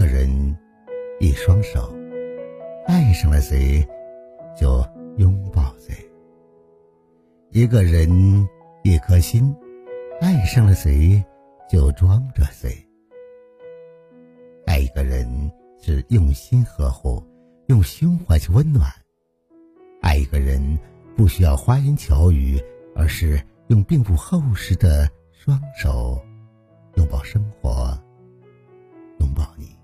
个人，一双手，爱上了谁，就拥抱谁；一个人，一颗心，爱上了谁，就装着谁。爱一个人是用心呵护，用胸怀去温暖；爱一个人不需要花言巧语，而是用并不厚实的双手拥抱生活。拥抱你，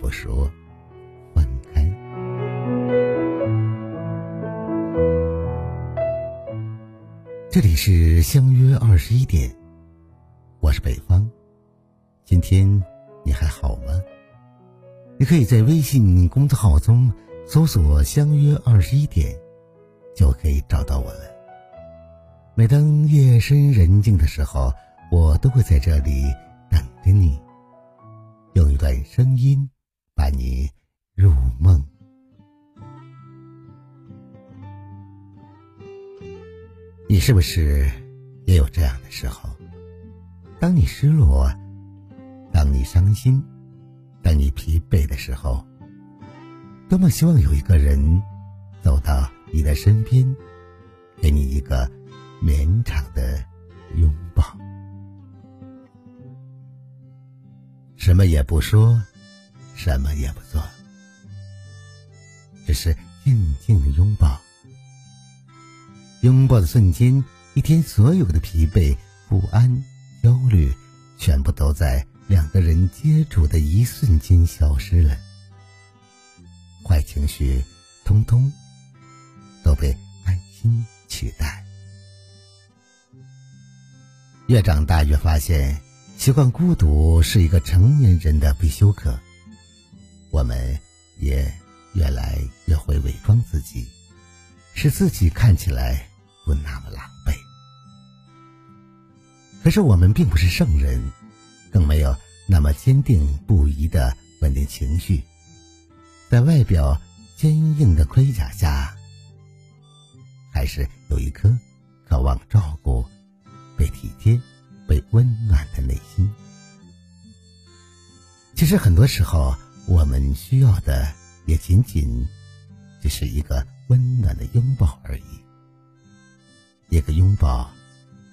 不说分开。这里是相约二十一点，我是北方。今天你还好吗？你可以在微信公众号中搜索“相约二十一点”，就可以找到我了。每当夜深人静的时候，我都会在这里。等着你，用一段声音伴你入梦。你是不是也有这样的时候？当你失落，当你伤心，当你疲惫的时候，多么希望有一个人走到你的身边，给你一个绵长的拥抱。什么也不说，什么也不做，只是静静的拥抱。拥抱的瞬间，一天所有的疲惫、不安、焦虑，全部都在两个人接触的一瞬间消失了。坏情绪，通通都被安心取代。越长大，越发现。习惯孤独是一个成年人的必修课，我们也越来越会伪装自己，使自己看起来不那么狼狈。可是我们并不是圣人，更没有那么坚定不移的稳定情绪，在外表坚硬的盔甲下，还是有一颗渴望照顾、被体贴。被温暖的内心，其实很多时候，我们需要的也仅仅只是一个温暖的拥抱而已。一个拥抱，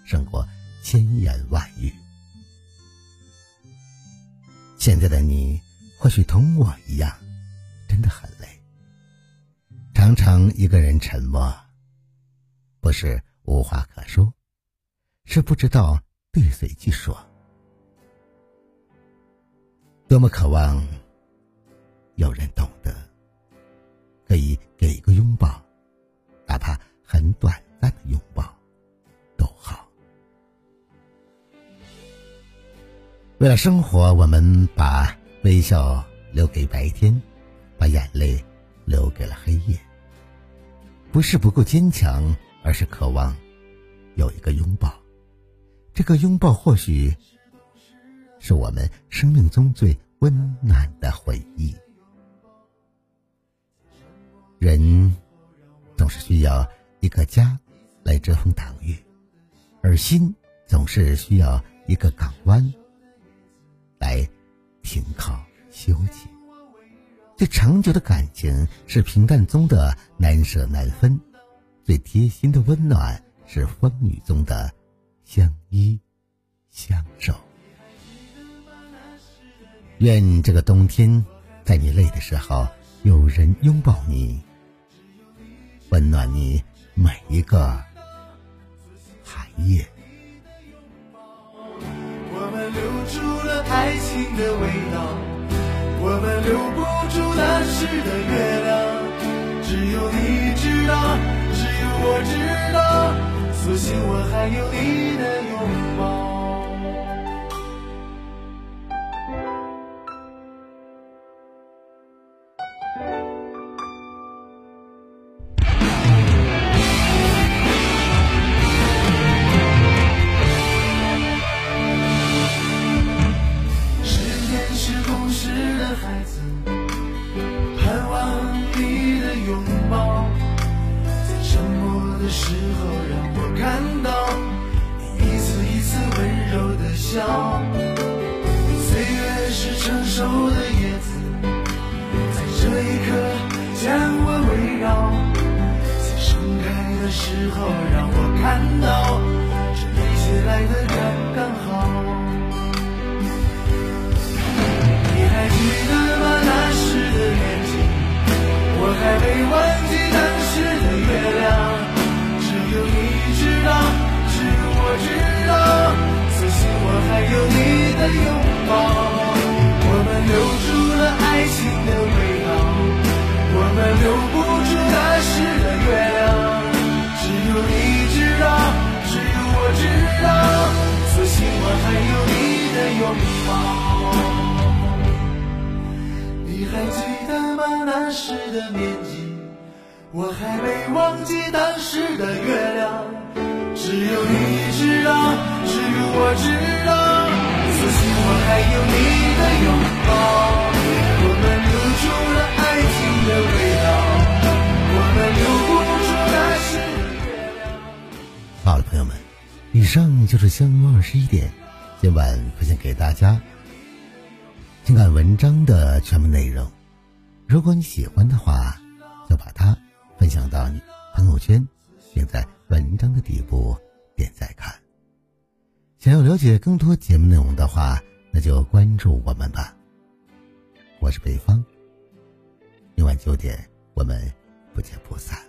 胜过千言万语。现在的你，或许同我一样，真的很累。常常一个人沉默，不是无话可说，是不知道。对谁去说？多么渴望有人懂得，可以给一个拥抱，哪怕很短暂的拥抱都好。为了生活，我们把微笑留给白天，把眼泪留给了黑夜。不是不够坚强，而是渴望有一个拥抱。这个拥抱或许是我们生命中最温暖的回忆。人总是需要一个家来遮风挡雨，而心总是需要一个港湾来停靠休息。最长久的感情是平淡中的难舍难分，最贴心的温暖是风雨中的。相依相守，愿这个冬天，在你累的时候，有人拥抱你，温暖你每一个寒夜。我们留住了爱情的味道，我们留不住那时的月亮，只有你知道，只有我知道。所幸我还有你的拥抱。show. 有你的拥抱。我们留住了爱情的味道，我们留不住那时的月亮。只有你知道，只有我知道，所幸我还有你的拥抱。你还记得吗？那时的年纪，我还没忘记当时的月亮。只有你知道，只有我知道，你的拥抱，我们留住了爱情的味道，我们留不住那好了，朋友们，以上就是相约二十一点，今晚分享给大家情感文章的全部内容。如果你喜欢的话，就把它分享到你朋友圈，并在文章的底部点赞看。想要了解更多节目内容的话，那就关注我们吧。我是北方，明晚九点我们不见不散。